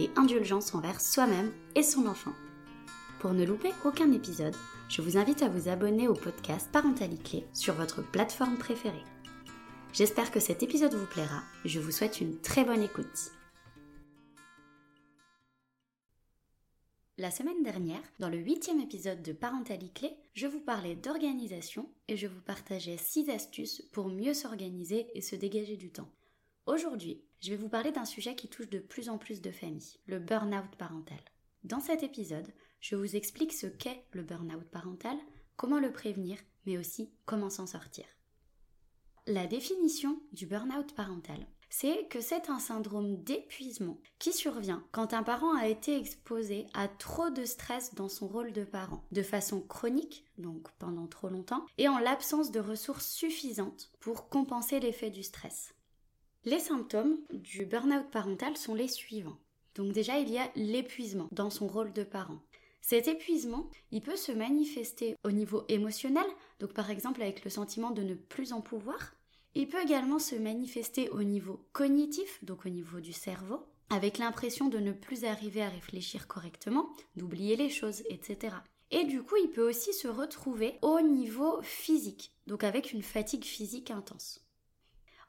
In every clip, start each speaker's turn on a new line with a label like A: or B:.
A: et indulgence envers soi-même et son enfant. Pour ne louper aucun épisode, je vous invite à vous abonner au podcast Parentalité sur votre plateforme préférée. J'espère que cet épisode vous plaira. Je vous souhaite une très bonne écoute. La semaine dernière, dans le huitième épisode de Parentalité je vous parlais d'organisation et je vous partageais 6 astuces pour mieux s'organiser et se dégager du temps. Aujourd'hui, je vais vous parler d'un sujet qui touche de plus en plus de familles, le burn-out parental. Dans cet épisode, je vous explique ce qu'est le burn-out parental, comment le prévenir, mais aussi comment s'en sortir. La définition du burn-out parental, c'est que c'est un syndrome d'épuisement qui survient quand un parent a été exposé à trop de stress dans son rôle de parent, de façon chronique, donc pendant trop longtemps, et en l'absence de ressources suffisantes pour compenser l'effet du stress. Les symptômes du burn-out parental sont les suivants. Donc déjà, il y a l'épuisement dans son rôle de parent. Cet épuisement, il peut se manifester au niveau émotionnel, donc par exemple avec le sentiment de ne plus en pouvoir. Il peut également se manifester au niveau cognitif, donc au niveau du cerveau, avec l'impression de ne plus arriver à réfléchir correctement, d'oublier les choses, etc. Et du coup, il peut aussi se retrouver au niveau physique, donc avec une fatigue physique intense.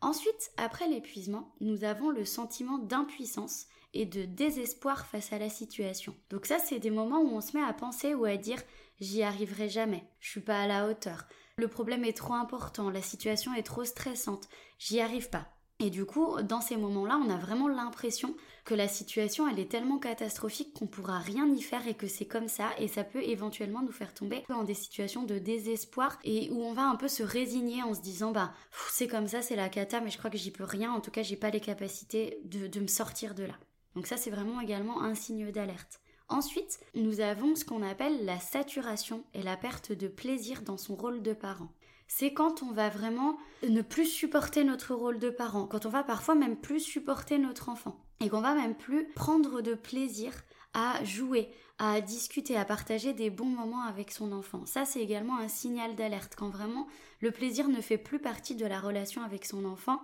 A: Ensuite, après l'épuisement, nous avons le sentiment d'impuissance et de désespoir face à la situation. Donc ça, c'est des moments où on se met à penser ou à dire j'y arriverai jamais, je suis pas à la hauteur, le problème est trop important, la situation est trop stressante, j'y arrive pas. Et du coup, dans ces moments-là, on a vraiment l'impression que la situation, elle est tellement catastrophique qu'on pourra rien y faire et que c'est comme ça, et ça peut éventuellement nous faire tomber dans des situations de désespoir et où on va un peu se résigner en se disant, bah, c'est comme ça, c'est la cata, mais je crois que j'y peux rien, en tout cas, j'ai pas les capacités de, de me sortir de là. Donc ça, c'est vraiment également un signe d'alerte. Ensuite, nous avons ce qu'on appelle la saturation et la perte de plaisir dans son rôle de parent c'est quand on va vraiment ne plus supporter notre rôle de parent, quand on va parfois même plus supporter notre enfant, et qu'on va même plus prendre de plaisir à jouer, à discuter, à partager des bons moments avec son enfant. Ça, c'est également un signal d'alerte, quand vraiment le plaisir ne fait plus partie de la relation avec son enfant.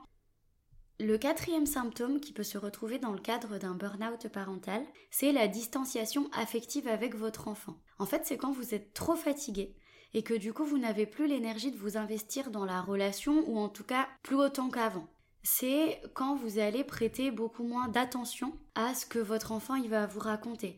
A: Le quatrième symptôme qui peut se retrouver dans le cadre d'un burn-out parental, c'est la distanciation affective avec votre enfant. En fait, c'est quand vous êtes trop fatigué, et que du coup vous n'avez plus l'énergie de vous investir dans la relation ou en tout cas plus autant qu'avant. C'est quand vous allez prêter beaucoup moins d'attention à ce que votre enfant il va vous raconter.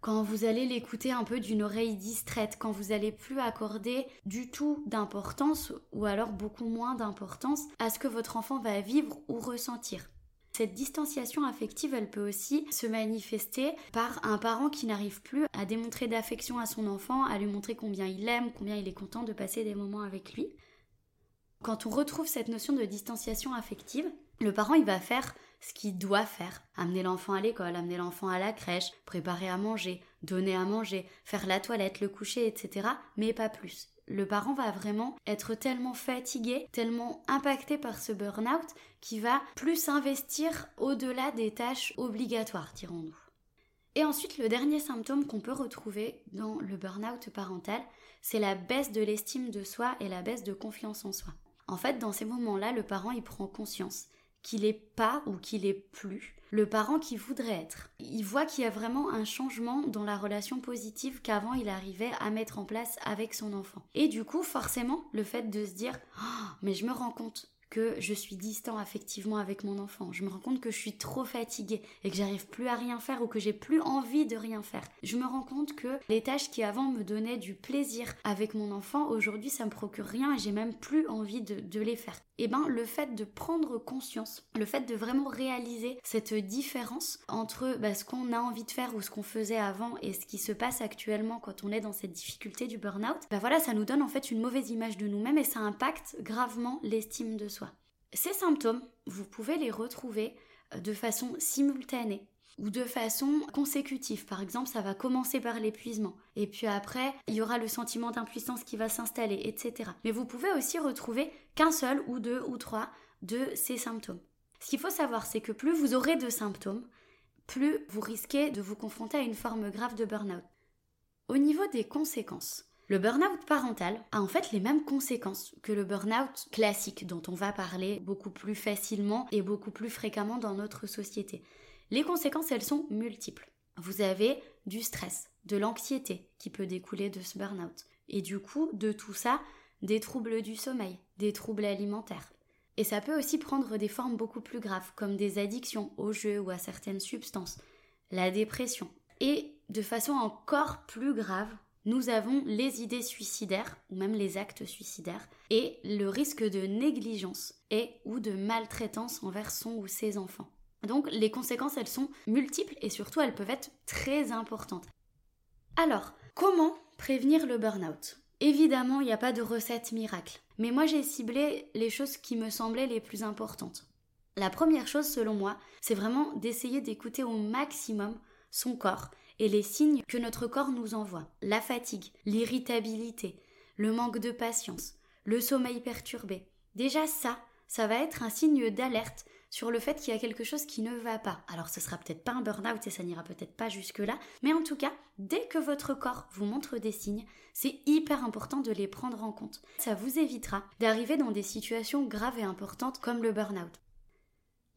A: Quand vous allez l'écouter un peu d'une oreille distraite, quand vous allez plus accorder du tout d'importance ou alors beaucoup moins d'importance à ce que votre enfant va vivre ou ressentir. Cette distanciation affective, elle peut aussi se manifester par un parent qui n'arrive plus à démontrer d'affection à son enfant, à lui montrer combien il l'aime, combien il est content de passer des moments avec lui. Quand on retrouve cette notion de distanciation affective, le parent il va faire ce qu'il doit faire. Amener l'enfant à l'école, amener l'enfant à la crèche, préparer à manger, donner à manger, faire la toilette, le coucher, etc. Mais pas plus le parent va vraiment être tellement fatigué, tellement impacté par ce burn-out qu'il va plus s'investir au-delà des tâches obligatoires, dirons-nous. Et ensuite, le dernier symptôme qu'on peut retrouver dans le burn-out parental, c'est la baisse de l'estime de soi et la baisse de confiance en soi. En fait, dans ces moments-là, le parent il prend conscience qu'il n'est pas ou qu'il est plus le parent qui voudrait être. Il voit qu'il y a vraiment un changement dans la relation positive qu'avant il arrivait à mettre en place avec son enfant. Et du coup, forcément, le fait de se dire oh, mais je me rends compte que je suis distant affectivement avec mon enfant. Je me rends compte que je suis trop fatiguée et que j'arrive plus à rien faire ou que j'ai plus envie de rien faire. Je me rends compte que les tâches qui avant me donnaient du plaisir avec mon enfant, aujourd'hui ça me procure rien et j'ai même plus envie de, les faire. Et eh ben le fait de prendre conscience, le fait de vraiment réaliser cette différence entre bah, ce qu'on a envie de faire ou ce qu'on faisait avant et ce qui se passe actuellement quand on est dans cette difficulté du burn-out, bah voilà, ça nous donne en fait une mauvaise image de nous-mêmes et ça impacte gravement l'estime de soi. Ces symptômes, vous pouvez les retrouver euh, de façon simultanée ou de façon consécutive. Par exemple, ça va commencer par l'épuisement et puis après, il y aura le sentiment d'impuissance qui va s'installer, etc. Mais vous pouvez aussi retrouver qu'un seul ou deux ou trois de ces symptômes. Ce qu'il faut savoir, c'est que plus vous aurez de symptômes, plus vous risquez de vous confronter à une forme grave de burn-out. Au niveau des conséquences, le burn-out parental a en fait les mêmes conséquences que le burn-out classique dont on va parler beaucoup plus facilement et beaucoup plus fréquemment dans notre société. Les conséquences, elles sont multiples. Vous avez du stress, de l'anxiété qui peut découler de ce burn-out. Et du coup, de tout ça, des troubles du sommeil, des troubles alimentaires. Et ça peut aussi prendre des formes beaucoup plus graves, comme des addictions au jeu ou à certaines substances, la dépression. Et de façon encore plus grave, nous avons les idées suicidaires, ou même les actes suicidaires, et le risque de négligence et ou de maltraitance envers son ou ses enfants. Donc les conséquences, elles sont multiples et surtout elles peuvent être très importantes. Alors, comment prévenir le burn-out? Évidemment, il n'y a pas de recette miracle, mais moi j'ai ciblé les choses qui me semblaient les plus importantes. La première chose, selon moi, c'est vraiment d'essayer d'écouter au maximum son corps et les signes que notre corps nous envoie. La fatigue, l'irritabilité, le manque de patience, le sommeil perturbé. Déjà ça, ça va être un signe d'alerte sur le fait qu'il y a quelque chose qui ne va pas. Alors ce sera peut-être pas un burn-out et ça n'ira peut-être pas jusque-là, mais en tout cas, dès que votre corps vous montre des signes, c'est hyper important de les prendre en compte. Ça vous évitera d'arriver dans des situations graves et importantes comme le burn-out.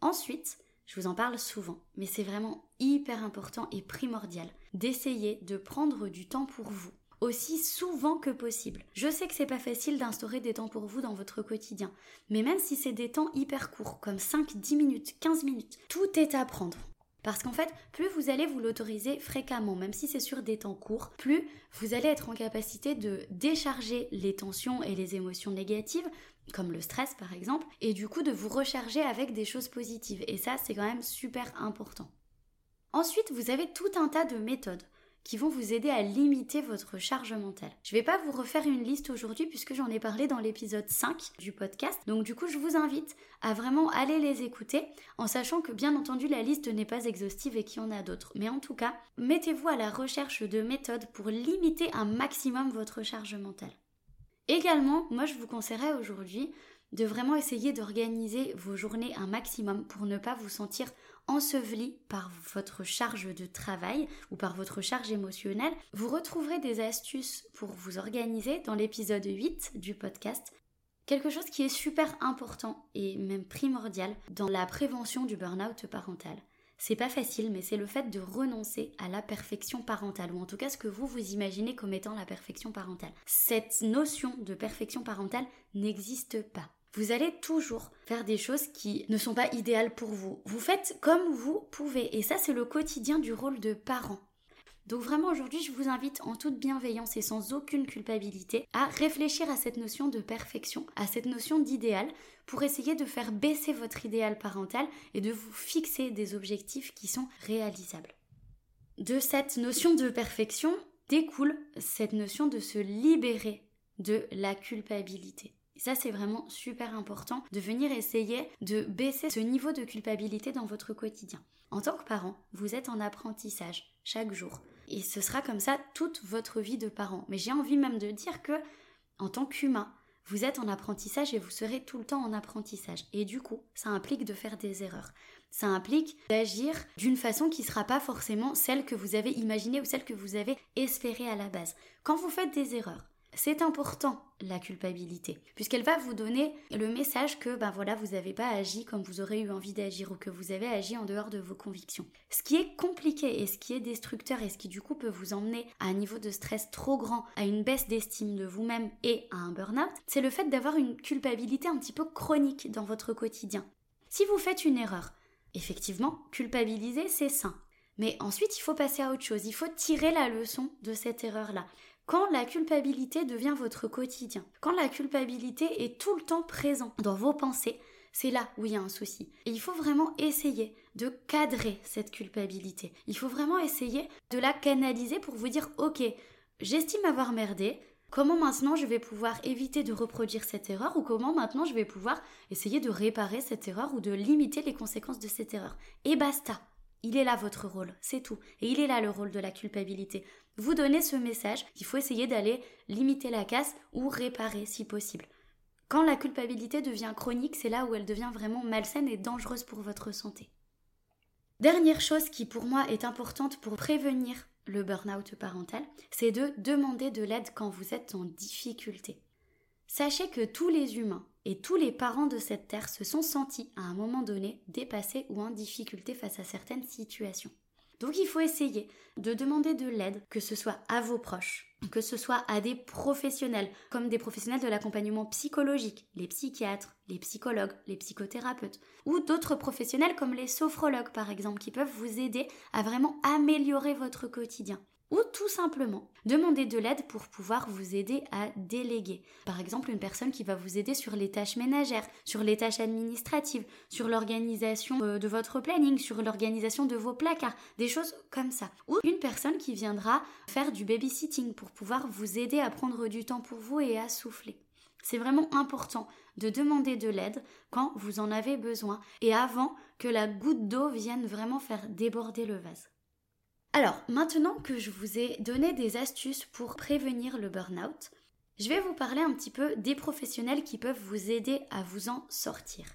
A: Ensuite, je vous en parle souvent, mais c'est vraiment hyper important et primordial d'essayer de prendre du temps pour vous aussi souvent que possible. Je sais que c'est pas facile d'instaurer des temps pour vous dans votre quotidien, mais même si c'est des temps hyper courts, comme 5, 10 minutes, 15 minutes, tout est à prendre. Parce qu'en fait, plus vous allez vous l'autoriser fréquemment, même si c'est sur des temps courts, plus vous allez être en capacité de décharger les tensions et les émotions négatives, comme le stress par exemple, et du coup de vous recharger avec des choses positives. Et ça, c'est quand même super important. Ensuite, vous avez tout un tas de méthodes qui vont vous aider à limiter votre charge mentale. Je ne vais pas vous refaire une liste aujourd'hui puisque j'en ai parlé dans l'épisode 5 du podcast. Donc du coup, je vous invite à vraiment aller les écouter en sachant que bien entendu la liste n'est pas exhaustive et qu'il y en a d'autres. Mais en tout cas, mettez-vous à la recherche de méthodes pour limiter un maximum votre charge mentale. Également, moi je vous conseillerais aujourd'hui de vraiment essayer d'organiser vos journées un maximum pour ne pas vous sentir enseveli par votre charge de travail ou par votre charge émotionnelle. Vous retrouverez des astuces pour vous organiser dans l'épisode 8 du podcast. Quelque chose qui est super important et même primordial dans la prévention du burn-out parental. C'est pas facile, mais c'est le fait de renoncer à la perfection parentale, ou en tout cas ce que vous vous imaginez comme étant la perfection parentale. Cette notion de perfection parentale n'existe pas. Vous allez toujours faire des choses qui ne sont pas idéales pour vous. Vous faites comme vous pouvez. Et ça, c'est le quotidien du rôle de parent. Donc vraiment aujourd'hui, je vous invite en toute bienveillance et sans aucune culpabilité à réfléchir à cette notion de perfection, à cette notion d'idéal, pour essayer de faire baisser votre idéal parental et de vous fixer des objectifs qui sont réalisables. De cette notion de perfection découle cette notion de se libérer de la culpabilité. Ça, c'est vraiment super important de venir essayer de baisser ce niveau de culpabilité dans votre quotidien. En tant que parent, vous êtes en apprentissage chaque jour. Et ce sera comme ça toute votre vie de parent. Mais j'ai envie même de dire que, en tant qu'humain, vous êtes en apprentissage et vous serez tout le temps en apprentissage. Et du coup, ça implique de faire des erreurs. Ça implique d'agir d'une façon qui ne sera pas forcément celle que vous avez imaginée ou celle que vous avez espérée à la base. Quand vous faites des erreurs, c'est important la culpabilité, puisqu'elle va vous donner le message que ben voilà, vous n'avez pas agi comme vous aurez eu envie d'agir ou que vous avez agi en dehors de vos convictions. Ce qui est compliqué et ce qui est destructeur et ce qui du coup peut vous emmener à un niveau de stress trop grand, à une baisse d'estime de vous-même et à un burn-out, c'est le fait d'avoir une culpabilité un petit peu chronique dans votre quotidien. Si vous faites une erreur, effectivement, culpabiliser c'est sain. Mais ensuite, il faut passer à autre chose. Il faut tirer la leçon de cette erreur-là. Quand la culpabilité devient votre quotidien, quand la culpabilité est tout le temps présente dans vos pensées, c'est là où il y a un souci. Et il faut vraiment essayer de cadrer cette culpabilité. Il faut vraiment essayer de la canaliser pour vous dire, ok, j'estime avoir merdé, Comment maintenant je vais pouvoir éviter de reproduire cette erreur ou comment maintenant je vais pouvoir essayer de réparer cette erreur ou de limiter les conséquences de cette erreur. Et basta. Il est là votre rôle, c'est tout. Et il est là le rôle de la culpabilité. Vous donnez ce message qu'il faut essayer d'aller limiter la casse ou réparer si possible. Quand la culpabilité devient chronique, c'est là où elle devient vraiment malsaine et dangereuse pour votre santé. Dernière chose qui pour moi est importante pour prévenir le burn-out parental, c'est de demander de l'aide quand vous êtes en difficulté. Sachez que tous les humains et tous les parents de cette terre se sont sentis à un moment donné dépassés ou en difficulté face à certaines situations. Donc il faut essayer de demander de l'aide, que ce soit à vos proches, que ce soit à des professionnels, comme des professionnels de l'accompagnement psychologique, les psychiatres, les psychologues, les psychothérapeutes, ou d'autres professionnels comme les sophrologues par exemple, qui peuvent vous aider à vraiment améliorer votre quotidien ou tout simplement demander de l'aide pour pouvoir vous aider à déléguer. Par exemple, une personne qui va vous aider sur les tâches ménagères, sur les tâches administratives, sur l'organisation euh, de votre planning, sur l'organisation de vos placards, des choses comme ça. Ou une personne qui viendra faire du babysitting pour pouvoir vous aider à prendre du temps pour vous et à souffler. C'est vraiment important de demander de l'aide quand vous en avez besoin et avant que la goutte d'eau vienne vraiment faire déborder le vase. Alors, maintenant que je vous ai donné des astuces pour prévenir le burn-out, je vais vous parler un petit peu des professionnels qui peuvent vous aider à vous en sortir.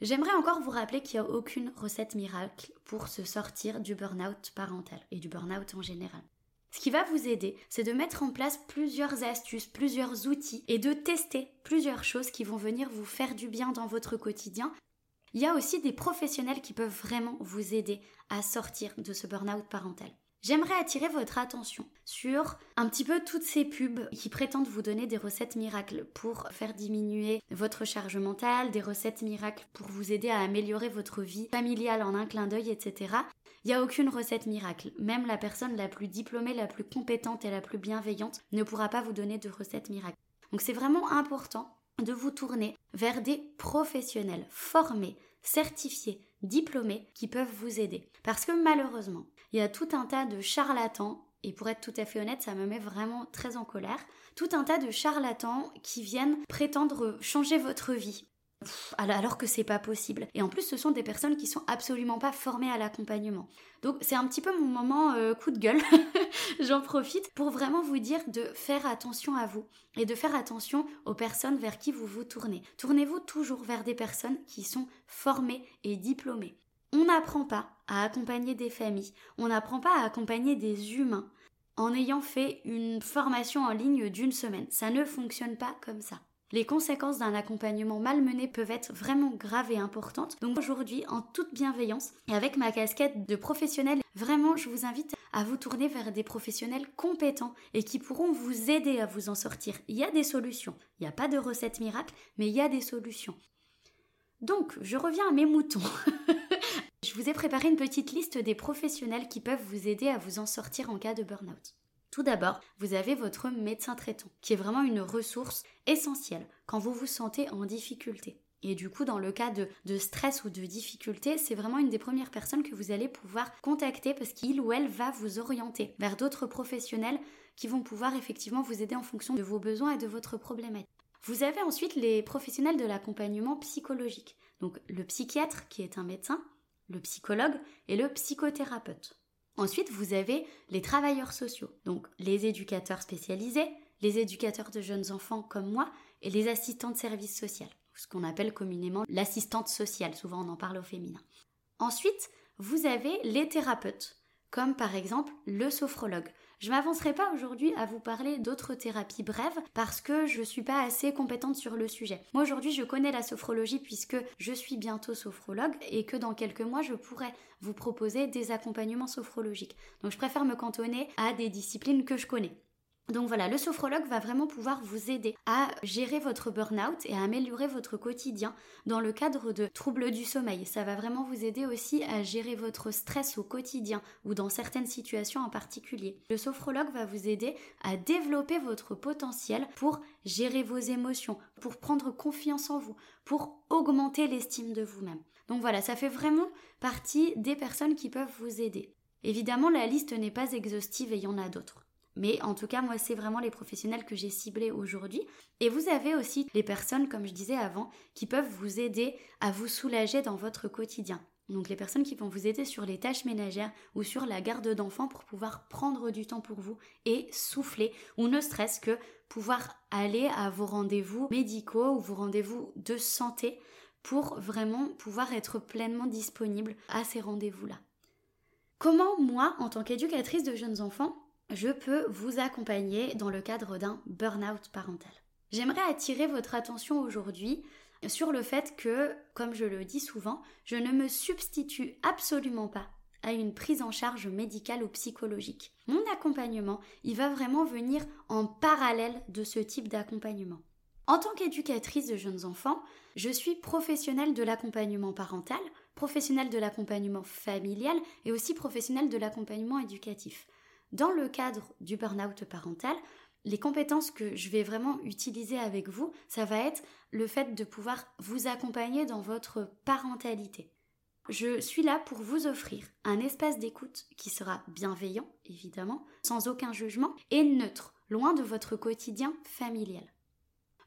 A: J'aimerais encore vous rappeler qu'il n'y a aucune recette miracle pour se sortir du burn-out parental et du burn-out en général. Ce qui va vous aider, c'est de mettre en place plusieurs astuces, plusieurs outils et de tester plusieurs choses qui vont venir vous faire du bien dans votre quotidien il y a aussi des professionnels qui peuvent vraiment vous aider à sortir de ce burn-out parental. J'aimerais attirer votre attention sur un petit peu toutes ces pubs qui prétendent vous donner des recettes miracles pour faire diminuer votre charge mentale, des recettes miracles pour vous aider à améliorer votre vie familiale en un clin d'œil, etc. Il n'y a aucune recette miracle. Même la personne la plus diplômée, la plus compétente et la plus bienveillante ne pourra pas vous donner de recettes miracles. Donc c'est vraiment important de vous tourner vers des professionnels formés, certifiés, diplômés qui peuvent vous aider. Parce que malheureusement, il y a tout un tas de charlatans, et pour être tout à fait honnête, ça me met vraiment très en colère, tout un tas de charlatans qui viennent prétendre changer votre vie alors que c'est pas possible. Et en plus, ce sont des personnes qui sont absolument pas formées à l'accompagnement. Donc c'est un petit peu mon moment euh, coup de gueule. J'en profite pour vraiment vous dire de faire attention à vous et de faire attention aux personnes vers qui vous vous tournez. Tournez-vous toujours vers des personnes qui sont formées et diplômées. On n'apprend pas à accompagner des familles, on n'apprend pas à accompagner des humains en ayant fait une formation en ligne d'une semaine. Ça ne fonctionne pas comme ça. Les conséquences d'un accompagnement malmené peuvent être vraiment graves et importantes. Donc aujourd'hui, en toute bienveillance et avec ma casquette de professionnel, vraiment, je vous invite à vous tourner vers des professionnels compétents et qui pourront vous aider à vous en sortir. Il y a des solutions. Il n'y a pas de recette miracle, mais il y a des solutions. Donc, je reviens à mes moutons. je vous ai préparé une petite liste des professionnels qui peuvent vous aider à vous en sortir en cas de burn-out. Tout d'abord, vous avez votre médecin traitant, qui est vraiment une ressource essentielle quand vous vous sentez en difficulté. Et du coup, dans le cas de, stress ou de difficulté, c'est vraiment une des premières personnes que vous allez pouvoir contacter parce qu'il ou elle va vous orienter vers d'autres professionnels qui vont pouvoir effectivement vous aider en fonction de vos besoins et de votre problématique. Vous avez ensuite les professionnels de l'accompagnement psychologique, donc le psychiatre qui est un médecin, le psychologue et le psychothérapeute. Ensuite, vous avez les travailleurs sociaux, donc les éducateurs spécialisés, les éducateurs de jeunes enfants comme moi et les assistants de service social, ce qu'on appelle communément l'assistante sociale, souvent on en parle au féminin. Ensuite, vous avez les thérapeutes, comme par exemple le sophrologue. Je m'avancerai pas aujourd'hui à vous parler d'autres thérapies brèves parce que je suis pas assez compétente sur le sujet. Moi aujourd'hui, je connais la sophrologie puisque je suis bientôt sophrologue et que dans quelques mois, je pourrais vous proposer des accompagnements sophrologiques. Donc je préfère me cantonner à des disciplines que je connais. Donc voilà, le sophrologue va vraiment pouvoir vous aider à gérer votre burn-out et à améliorer votre quotidien dans le cadre de troubles du sommeil. Ça va vraiment vous aider aussi à gérer votre stress au quotidien ou dans certaines situations en particulier. Le sophrologue va vous aider à développer votre potentiel pour gérer vos émotions, pour prendre confiance en vous, pour augmenter l'estime de vous-même. Donc voilà, ça fait vraiment partie des personnes qui peuvent vous aider. Évidemment, la liste n'est pas exhaustive et il y en a d'autres. Mais en tout cas, moi, c'est vraiment les professionnels que j'ai ciblés aujourd'hui. Et vous avez aussi les personnes, comme je disais avant, qui peuvent vous aider à vous soulager dans votre quotidien. donc les personnes qui vont vous aider sur les tâches ménagères ou sur la garde d'enfants pour pouvoir prendre du temps pour vous et souffler, ou ne serait-ce que pouvoir aller à vos rendez-vous médicaux ou vos rendez-vous de santé pour vraiment pouvoir être pleinement disponible à ces rendez-vous-là. Comment moi, en tant qu'éducatrice de jeunes enfants, je peux vous accompagner dans le cadre d'un burn-out parental J'aimerais attirer votre attention aujourd'hui sur le fait que, comme je le dis souvent, je ne me substitue absolument pas à une prise en charge médicale ou psychologique. Mon accompagnement, il va vraiment venir en parallèle de ce type d'accompagnement. En tant qu'éducatrice de jeunes enfants, je suis professionnelle de l'accompagnement parental, professionnelle de l'accompagnement familial et aussi professionnelle de l'accompagnement éducatif. Dans le cadre du burn-out parental, les compétences que je vais vraiment utiliser avec vous, ça va être le fait de pouvoir vous accompagner dans votre parentalité. Je suis là pour vous offrir un espace d'écoute qui sera bienveillant, évidemment, sans aucun jugement, et neutre, loin de votre quotidien familial.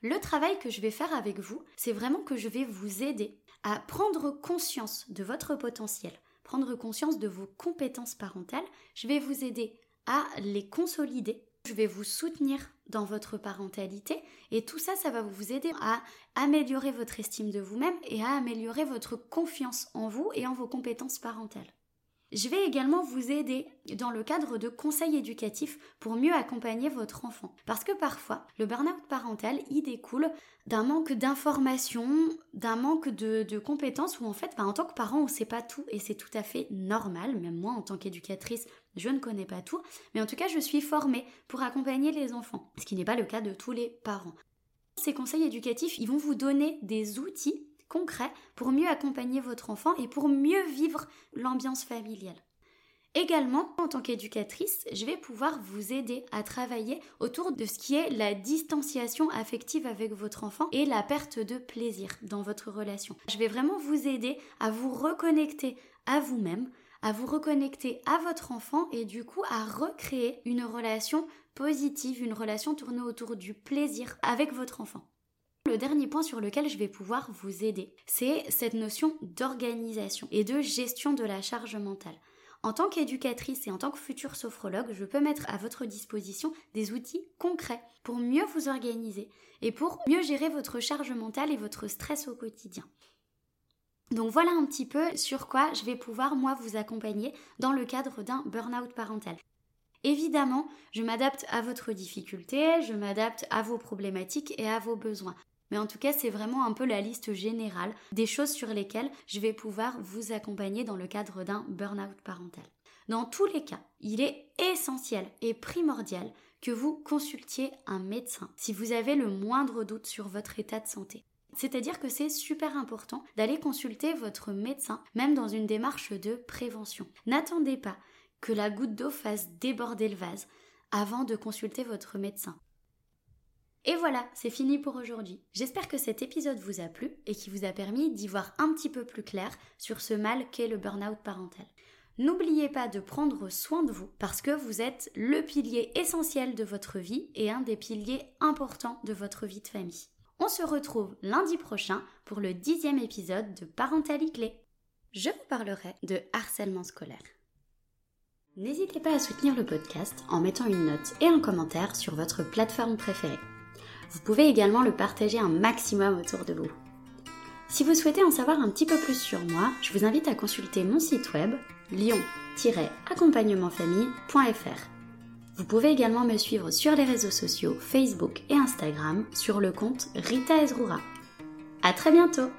A: Le travail que je vais faire avec vous, c'est vraiment que je vais vous aider à prendre conscience de votre potentiel, prendre conscience de vos compétences parentales. Je vais vous aider à les consolider je vais vous soutenir dans votre parentalité et tout ça, ça va vous aider à améliorer votre estime de vous-même et à améliorer votre confiance en vous et en vos compétences parentales. Je vais également vous aider dans le cadre de conseils éducatifs pour mieux accompagner votre enfant. Parce que parfois, le burn-out parental, il découle d'un manque d'informations, d'un manque de, compétences où en fait, bah, en tant que parent, on ne sait pas tout et c'est tout à fait normal. Même moi, en tant qu'éducatrice, je ne connais pas tout. Mais en tout cas, je suis formée pour accompagner les enfants, ce qui n'est pas le cas de tous les parents. Ces conseils éducatifs, ils vont vous donner des outils concret pour mieux accompagner votre enfant et pour mieux vivre l'ambiance familiale. Également, en tant qu'éducatrice, je vais pouvoir vous aider à travailler autour de ce qui est la distanciation affective avec votre enfant et la perte de plaisir dans votre relation. Je vais vraiment vous aider à vous reconnecter à vous-même, à vous reconnecter à votre enfant et du coup à recréer une relation positive, une relation tournée autour du plaisir avec votre enfant. Le dernier point sur lequel je vais pouvoir vous aider, c'est cette notion d'organisation et de gestion de la charge mentale. En tant qu'éducatrice et en tant que future sophrologue, je peux mettre à votre disposition des outils concrets pour mieux vous organiser et pour mieux gérer votre charge mentale et votre stress au quotidien. Donc voilà un petit peu sur quoi je vais pouvoir moi vous accompagner dans le cadre d'un burn-out parental. Évidemment, je m'adapte à votre difficulté, je m'adapte à vos problématiques et à vos besoins. Mais en tout cas, c'est vraiment un peu la liste générale des choses sur lesquelles je vais pouvoir vous accompagner dans le cadre d'un burn-out parental. Dans tous les cas, il est essentiel et primordial que vous consultiez un médecin si vous avez le moindre doute sur votre état de santé. C'est-à-dire que c'est super important d'aller consulter votre médecin, même dans une démarche de prévention. N'attendez pas que la goutte d'eau fasse déborder le vase avant de consulter votre médecin. Et voilà, c'est fini pour aujourd'hui. J'espère que cet épisode vous a plu et qui vous a permis d'y voir un petit peu plus clair sur ce mal qu'est le burn-out parental. N'oubliez pas de prendre soin de vous parce que vous êtes le pilier essentiel de votre vie et un des piliers importants de votre vie de famille. On se retrouve lundi prochain pour le dixième épisode de Parentalité Je vous parlerai de harcèlement scolaire. N'hésitez pas à soutenir le podcast en mettant une note et un commentaire sur votre plateforme préférée. Vous pouvez également le partager un maximum autour de vous. Si vous souhaitez en savoir un petit peu plus sur moi, je vous invite à consulter mon site web lion-accompagnementfamille.fr. Vous pouvez également me suivre sur les réseaux sociaux Facebook et Instagram sur le compte Rita Ezrura. À très bientôt!